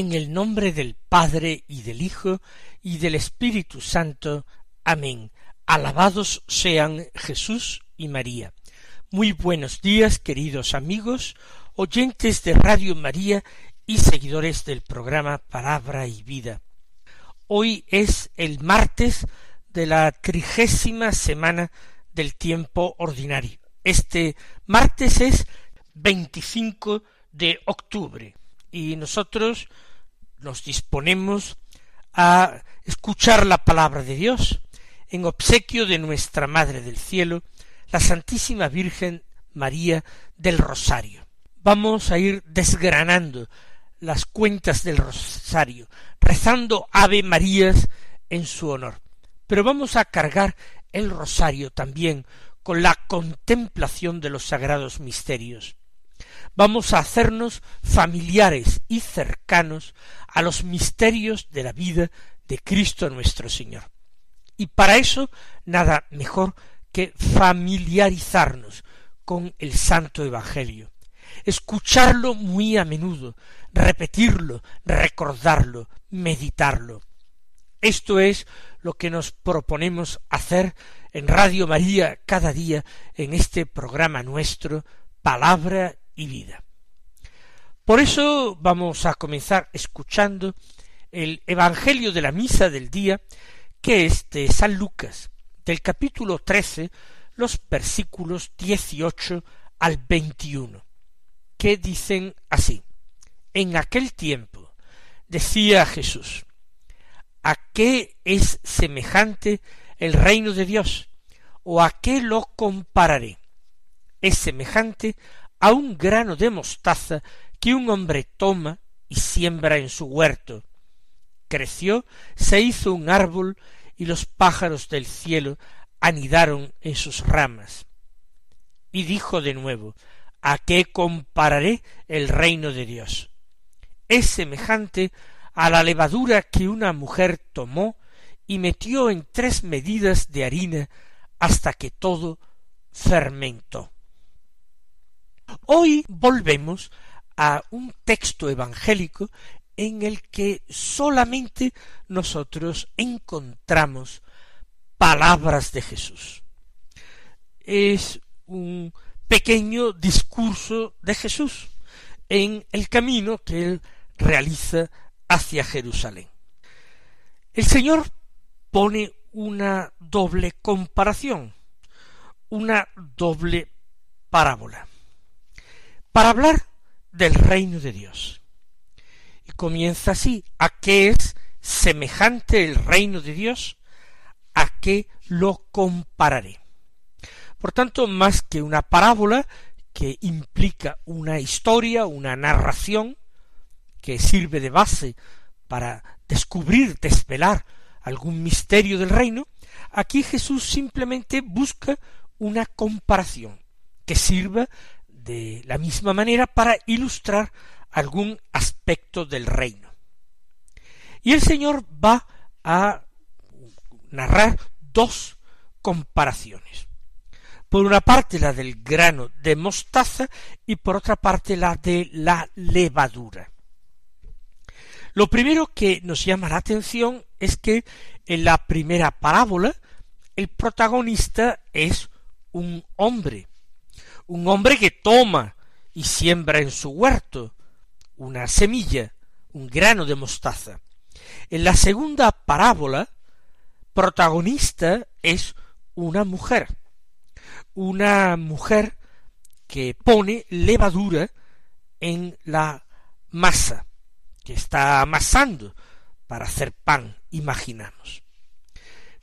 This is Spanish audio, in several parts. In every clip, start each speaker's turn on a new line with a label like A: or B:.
A: En el nombre del Padre y del Hijo y del Espíritu Santo. Amén. Alabados sean Jesús y María. Muy buenos días, queridos amigos, oyentes de Radio María y seguidores del programa Palabra y Vida. Hoy es el martes de la trigésima semana del tiempo ordinario. Este martes es 25 de octubre y nosotros nos disponemos a escuchar la palabra de Dios en obsequio de nuestra Madre del Cielo, la Santísima Virgen María del Rosario. Vamos a ir desgranando las cuentas del Rosario, rezando Ave Marías en su honor. Pero vamos a cargar el Rosario también con la contemplación de los sagrados misterios vamos a hacernos familiares y cercanos a los misterios de la vida de Cristo nuestro Señor. Y para eso nada mejor que familiarizarnos con el Santo Evangelio, escucharlo muy a menudo, repetirlo, recordarlo, meditarlo. Esto es lo que nos proponemos hacer en Radio María cada día en este programa nuestro, Palabra vida. Por eso vamos a comenzar escuchando el Evangelio de la Misa del día, que es de San Lucas, del capítulo trece, los versículos dieciocho al veintiuno, que dicen así. En aquel tiempo decía Jesús, ¿a qué es semejante el reino de Dios? ¿O a qué lo compararé? Es semejante a un grano de mostaza que un hombre toma y siembra en su huerto. Creció, se hizo un árbol, y los pájaros del cielo anidaron en sus ramas. Y dijo de nuevo, ¿A qué compararé el reino de Dios? Es semejante a la levadura que una mujer tomó y metió en tres medidas de harina hasta que todo fermentó. Hoy volvemos a un texto evangélico en el que solamente nosotros encontramos palabras de Jesús. Es un pequeño discurso de Jesús en el camino que él realiza hacia Jerusalén. El Señor pone una doble comparación, una doble parábola para hablar del reino de Dios. Y comienza así, ¿a qué es semejante el reino de Dios? ¿A qué lo compararé? Por tanto, más que una parábola que implica una historia, una narración, que sirve de base para descubrir, desvelar algún misterio del reino, aquí Jesús simplemente busca una comparación que sirva de la misma manera para ilustrar algún aspecto del reino. Y el Señor va a narrar dos comparaciones. Por una parte la del grano de mostaza y por otra parte la de la levadura. Lo primero que nos llama la atención es que en la primera parábola el protagonista es un hombre, un hombre que toma y siembra en su huerto una semilla, un grano de mostaza. En la segunda parábola, protagonista es una mujer, una mujer que pone levadura en la masa que está amasando para hacer pan, imaginamos.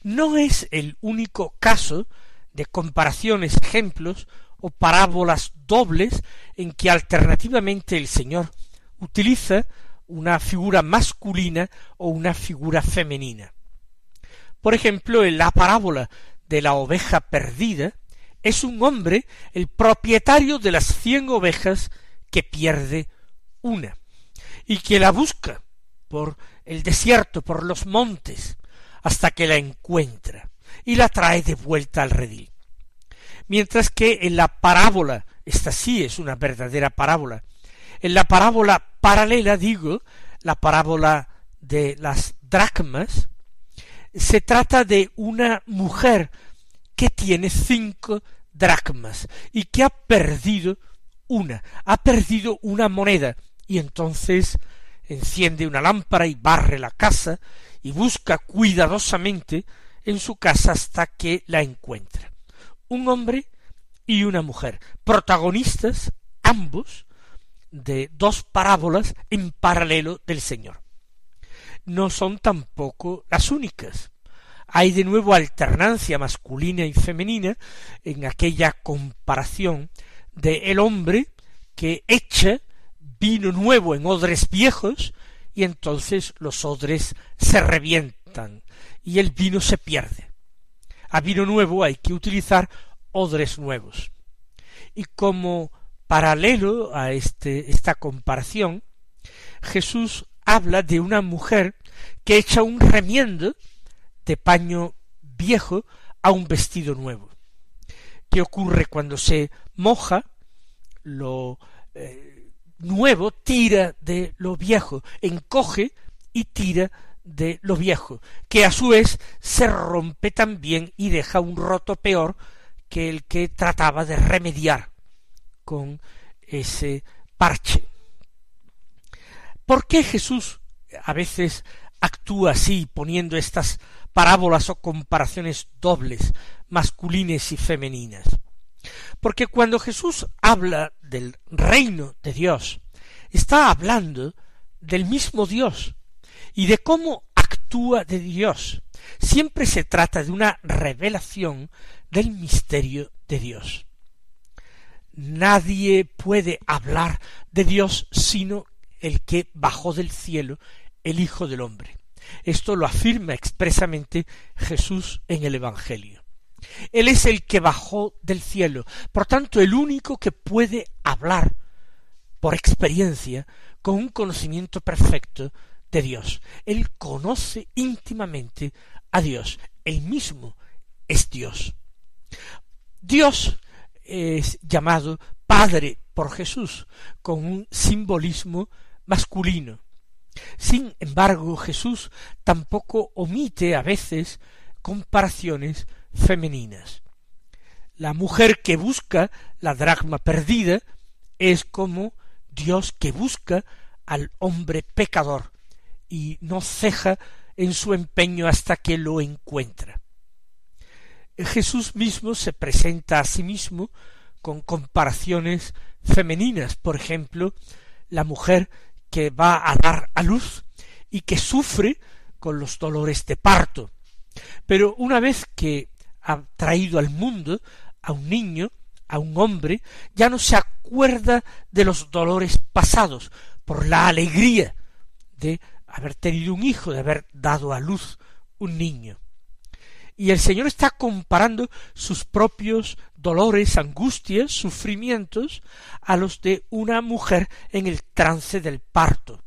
A: No es el único caso de comparaciones, ejemplos o parábolas dobles en que alternativamente el Señor utiliza una figura masculina o una figura femenina. Por ejemplo, en la parábola de la oveja perdida, es un hombre el propietario de las cien ovejas que pierde una, y que la busca por el desierto, por los montes, hasta que la encuentra, y la trae de vuelta al redil. Mientras que en la parábola, esta sí es una verdadera parábola, en la parábola paralela, digo, la parábola de las dracmas, se trata de una mujer que tiene cinco dracmas y que ha perdido una, ha perdido una moneda y entonces enciende una lámpara y barre la casa y busca cuidadosamente en su casa hasta que la encuentra. Un hombre y una mujer, protagonistas ambos de dos parábolas en paralelo del Señor. No son tampoco las únicas. Hay de nuevo alternancia masculina y femenina en aquella comparación de el hombre que echa vino nuevo en odres viejos y entonces los odres se revientan y el vino se pierde. A vino nuevo hay que utilizar odres nuevos. Y como paralelo a este, esta comparación, Jesús habla de una mujer que echa un remiendo de paño viejo a un vestido nuevo. ¿Qué ocurre cuando se moja? Lo eh, nuevo tira de lo viejo, encoge y tira de lo viejo, que a su vez se rompe también y deja un roto peor que el que trataba de remediar con ese parche. ¿Por qué Jesús a veces actúa así, poniendo estas parábolas o comparaciones dobles, masculinas y femeninas? Porque cuando Jesús habla del reino de Dios, está hablando del mismo Dios y de cómo actúa de Dios. Siempre se trata de una revelación del misterio de Dios nadie puede hablar de Dios sino el que bajó del cielo, el Hijo del Hombre. Esto lo afirma expresamente Jesús en el Evangelio. Él es el que bajó del cielo, por tanto el único que puede hablar por experiencia con un conocimiento perfecto de Dios. Él conoce íntimamente a Dios, él mismo es Dios. Dios es llamado Padre por Jesús, con un simbolismo masculino. Sin embargo, Jesús tampoco omite a veces comparaciones femeninas. La mujer que busca la dracma perdida es como Dios que busca al hombre pecador y no ceja en su empeño hasta que lo encuentra. Jesús mismo se presenta a sí mismo con comparaciones femeninas, por ejemplo, la mujer que va a dar a luz y que sufre con los dolores de parto. Pero una vez que ha traído al mundo a un niño, a un hombre, ya no se acuerda de los dolores pasados por la alegría de haber tenido un hijo, de haber dado a luz un niño. Y el Señor está comparando sus propios dolores, angustias, sufrimientos a los de una mujer en el trance del parto.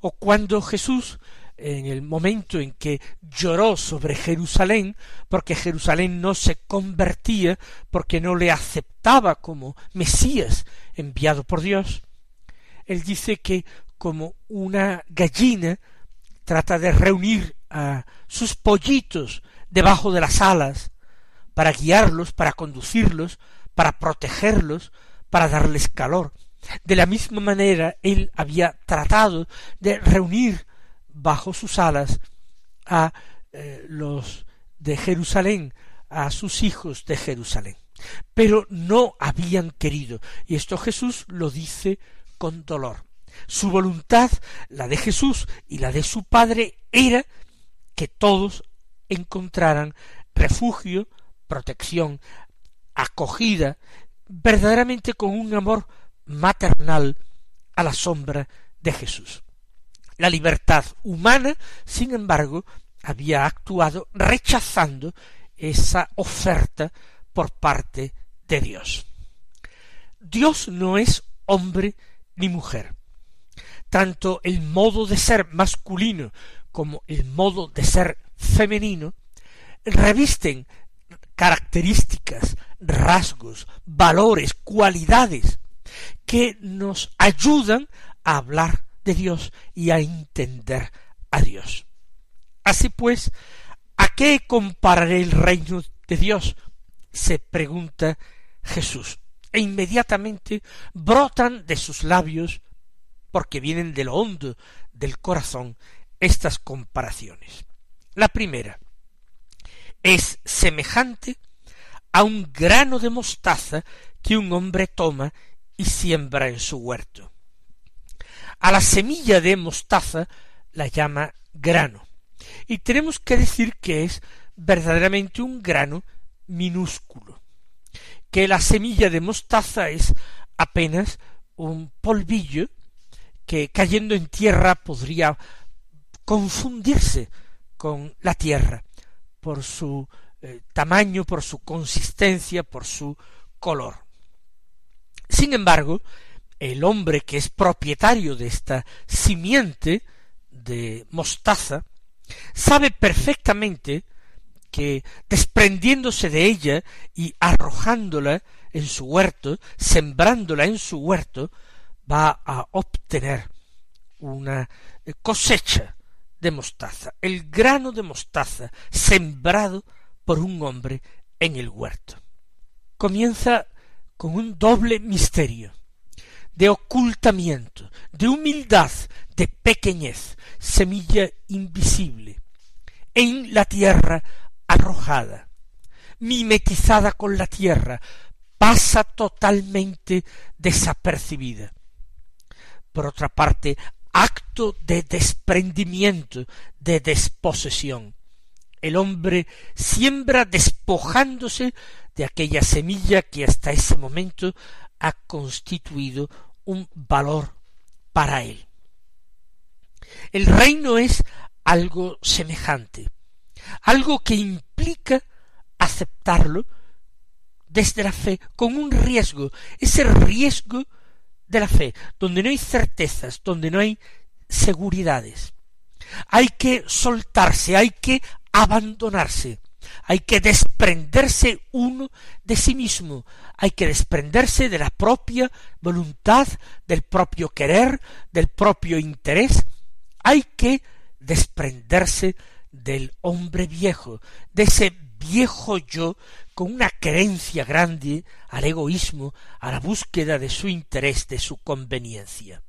A: O cuando Jesús en el momento en que lloró sobre Jerusalén, porque Jerusalén no se convertía, porque no le aceptaba como Mesías enviado por Dios, él dice que como una gallina trata de reunir a sus pollitos debajo de las alas, para guiarlos, para conducirlos, para protegerlos, para darles calor. De la misma manera, él había tratado de reunir bajo sus alas a eh, los de Jerusalén, a sus hijos de Jerusalén. Pero no habían querido, y esto Jesús lo dice con dolor. Su voluntad, la de Jesús y la de su Padre, era que todos encontraran refugio, protección, acogida, verdaderamente con un amor maternal a la sombra de Jesús. La libertad humana, sin embargo, había actuado rechazando esa oferta por parte de Dios. Dios no es hombre ni mujer. Tanto el modo de ser masculino como el modo de ser femenino revisten características, rasgos, valores, cualidades que nos ayudan a hablar de Dios y a entender a Dios. Así pues, ¿a qué compararé el reino de Dios? se pregunta Jesús. E inmediatamente brotan de sus labios, porque vienen de lo hondo del corazón, estas comparaciones. La primera es semejante a un grano de mostaza que un hombre toma y siembra en su huerto. A la semilla de mostaza la llama grano. Y tenemos que decir que es verdaderamente un grano minúsculo, que la semilla de mostaza es apenas un polvillo que cayendo en tierra podría confundirse con la tierra por su eh, tamaño, por su consistencia, por su color. Sin embargo, el hombre que es propietario de esta simiente de mostaza sabe perfectamente que desprendiéndose de ella y arrojándola en su huerto, sembrándola en su huerto, va a obtener una cosecha de mostaza, el grano de mostaza sembrado por un hombre en el huerto. Comienza con un doble misterio de ocultamiento, de humildad, de pequeñez, semilla invisible, en la tierra arrojada, mimetizada con la tierra, pasa totalmente desapercibida. Por otra parte, acto de desprendimiento, de desposesión. El hombre siembra despojándose de aquella semilla que hasta ese momento ha constituido un valor para él. El reino es algo semejante, algo que implica aceptarlo desde la fe con un riesgo, ese riesgo de la fe, donde no hay certezas, donde no hay seguridades. Hay que soltarse, hay que abandonarse, hay que desprenderse uno de sí mismo, hay que desprenderse de la propia voluntad, del propio querer, del propio interés, hay que desprenderse del hombre viejo, de ese viejo yo con una creencia grande al egoísmo, a la búsqueda de su interés, de su conveniencia.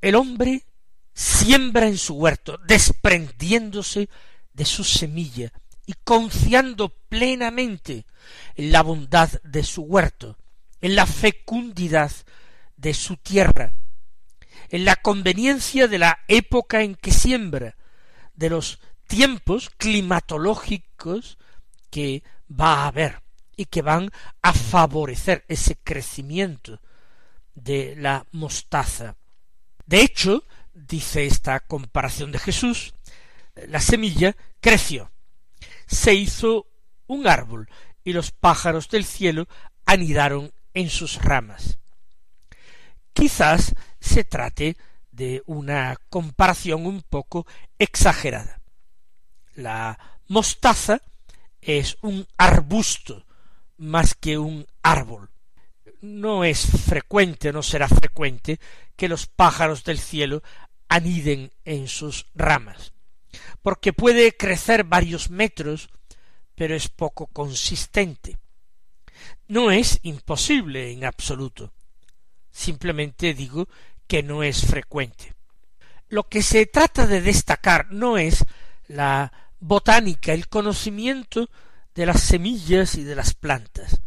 A: El hombre siembra en su huerto, desprendiéndose de su semilla y confiando plenamente en la bondad de su huerto, en la fecundidad de su tierra, en la conveniencia de la época en que siembra, de los tiempos climatológicos que va a haber y que van a favorecer ese crecimiento de la mostaza. De hecho, dice esta comparación de Jesús, la semilla creció. se hizo un árbol y los pájaros del cielo anidaron en sus ramas. Quizás se trate de una comparación un poco exagerada. La mostaza es un arbusto más que un árbol. No es frecuente, no será frecuente que los pájaros del cielo aniden en sus ramas, porque puede crecer varios metros, pero es poco consistente. No es imposible en absoluto. Simplemente digo que no es frecuente. Lo que se trata de destacar no es la botánica, el conocimiento de las semillas y de las plantas.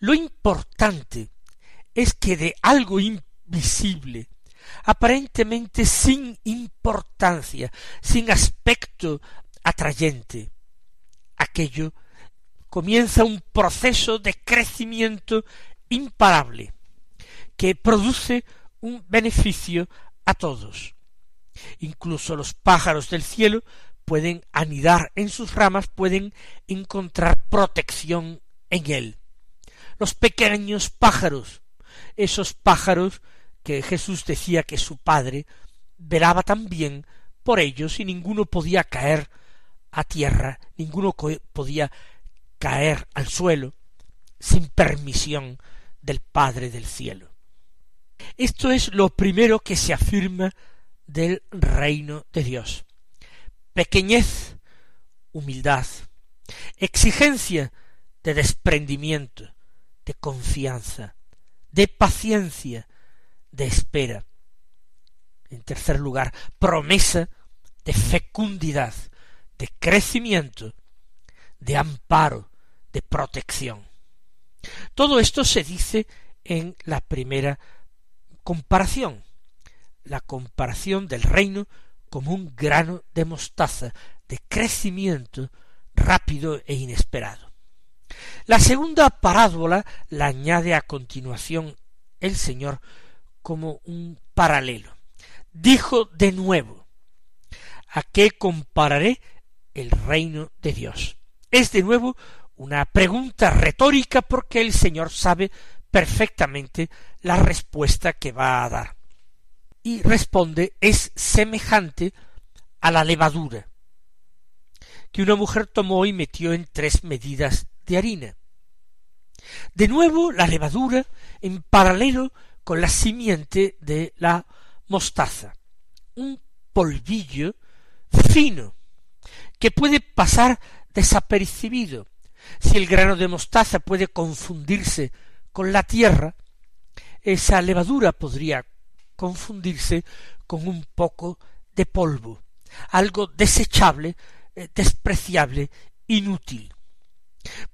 A: Lo importante es que de algo invisible, aparentemente sin importancia, sin aspecto atrayente, aquello comienza un proceso de crecimiento imparable, que produce un beneficio a todos. Incluso los pájaros del cielo pueden anidar en sus ramas, pueden encontrar protección en él. Los pequeños pájaros, esos pájaros que Jesús decía que su Padre velaba también por ellos y ninguno podía caer a tierra, ninguno podía caer al suelo sin permisión del Padre del cielo. Esto es lo primero que se afirma del reino de Dios. Pequeñez, humildad, exigencia de desprendimiento, de confianza, de paciencia, de espera. En tercer lugar, promesa de fecundidad, de crecimiento, de amparo, de protección. Todo esto se dice en la primera comparación, la comparación del reino como un grano de mostaza de crecimiento rápido e inesperado. La segunda parábola la añade a continuación el Señor como un paralelo. Dijo de nuevo, ¿a qué compararé el reino de Dios? Es de nuevo una pregunta retórica porque el Señor sabe perfectamente la respuesta que va a dar y responde es semejante a la levadura que una mujer tomó y metió en tres medidas de harina. De nuevo la levadura en paralelo con la simiente de la mostaza, un polvillo fino que puede pasar desapercibido. Si el grano de mostaza puede confundirse con la tierra, esa levadura podría confundirse con un poco de polvo, algo desechable, eh, despreciable, inútil.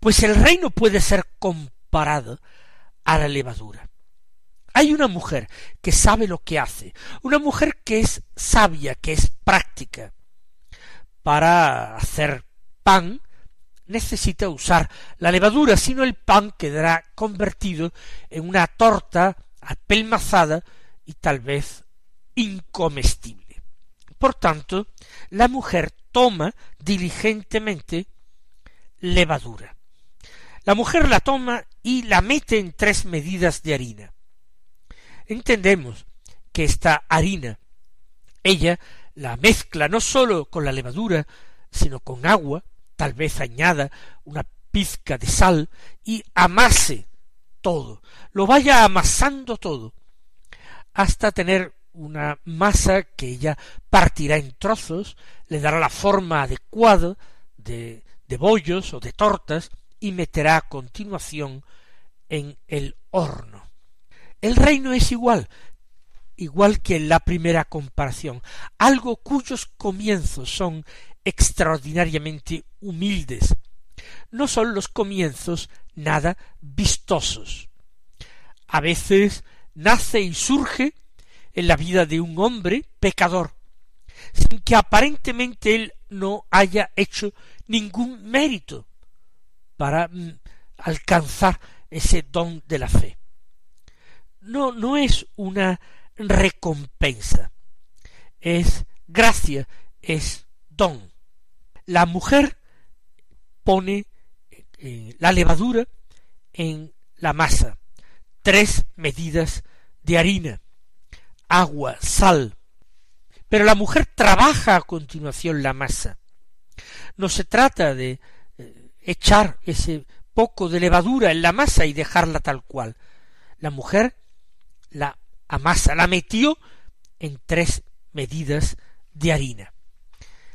A: Pues el reino puede ser comparado a la levadura. Hay una mujer que sabe lo que hace, una mujer que es sabia, que es práctica. Para hacer pan necesita usar la levadura, sino el pan quedará convertido en una torta apelmazada y tal vez incomestible. Por tanto, la mujer toma diligentemente levadura. La mujer la toma y la mete en tres medidas de harina. Entendemos que esta harina, ella la mezcla no sólo con la levadura, sino con agua, tal vez añada una pizca de sal y amase todo, lo vaya amasando todo, hasta tener una masa que ella partirá en trozos, le dará la forma adecuada de, de bollos o de tortas y meterá a continuación en el horno. El reino es igual, igual que en la primera comparación, algo cuyos comienzos son extraordinariamente humildes. No son los comienzos nada vistosos. A veces nace y surge en la vida de un hombre pecador, sin que aparentemente él no haya hecho ningún mérito para mm, alcanzar ese don de la fe. No, no es una recompensa, es gracia, es don. La mujer pone eh, la levadura en la masa, tres medidas de harina, agua, sal. Pero la mujer trabaja a continuación la masa. No se trata de eh, echar ese poco de levadura en la masa y dejarla tal cual. La mujer la amasa, la metió en tres medidas de harina.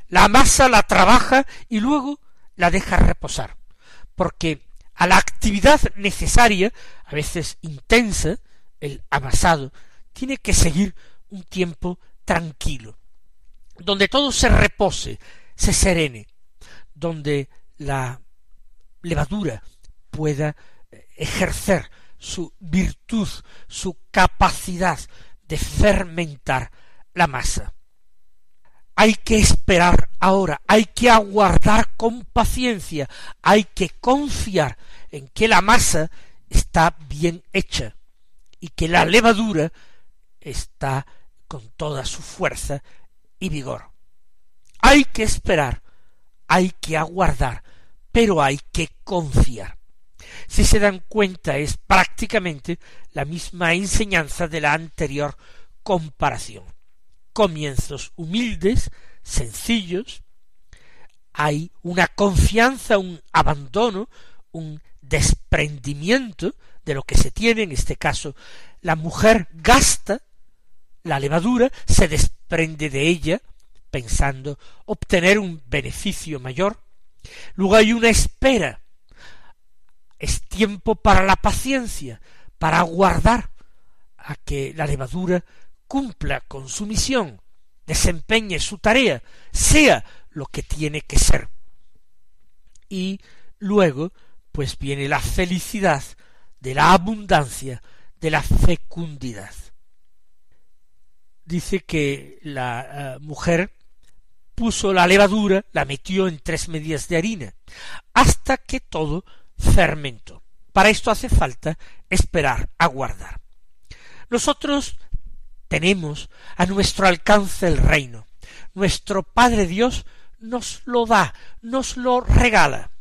A: La masa la trabaja y luego la deja reposar, porque a la actividad necesaria, a veces intensa, el amasado, tiene que seguir un tiempo tranquilo, donde todo se repose, se serene, donde la levadura pueda ejercer su virtud, su capacidad de fermentar la masa. Hay que esperar ahora, hay que aguardar con paciencia, hay que confiar en que la masa está bien hecha y que la levadura está con toda su fuerza y vigor. Hay que esperar, hay que aguardar, pero hay que confiar. Si se dan cuenta es prácticamente la misma enseñanza de la anterior comparación. Comienzos humildes, sencillos, hay una confianza, un abandono, un desprendimiento de lo que se tiene, en este caso la mujer gasta la levadura, se desprende de ella, pensando obtener un beneficio mayor, luego hay una espera, es tiempo para la paciencia, para aguardar a que la levadura cumpla con su misión, desempeñe su tarea, sea lo que tiene que ser. Y luego, pues viene la felicidad de la abundancia, de la fecundidad. Dice que la eh, mujer puso la levadura, la metió en tres medidas de harina, hasta que todo fermento. Para esto hace falta esperar, aguardar. Nosotros tenemos a nuestro alcance el reino. Nuestro Padre Dios nos lo da, nos lo regala.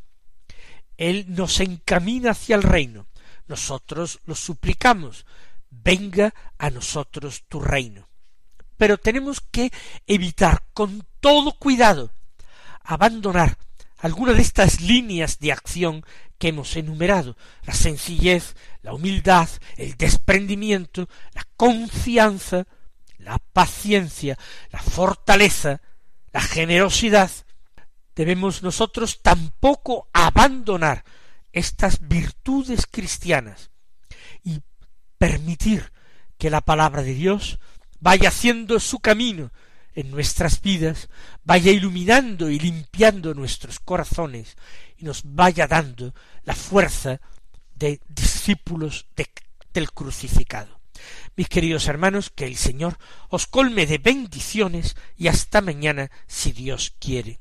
A: Él nos encamina hacia el reino. Nosotros lo suplicamos. Venga a nosotros tu reino. Pero tenemos que evitar con todo cuidado abandonar alguna de estas líneas de acción que hemos enumerado, la sencillez, la humildad, el desprendimiento, la confianza, la paciencia, la fortaleza, la generosidad, debemos nosotros tampoco abandonar estas virtudes cristianas y permitir que la palabra de Dios vaya haciendo su camino en nuestras vidas, vaya iluminando y limpiando nuestros corazones y nos vaya dando la fuerza de discípulos del crucificado. Mis queridos hermanos, que el Señor os colme de bendiciones y hasta mañana si Dios quiere.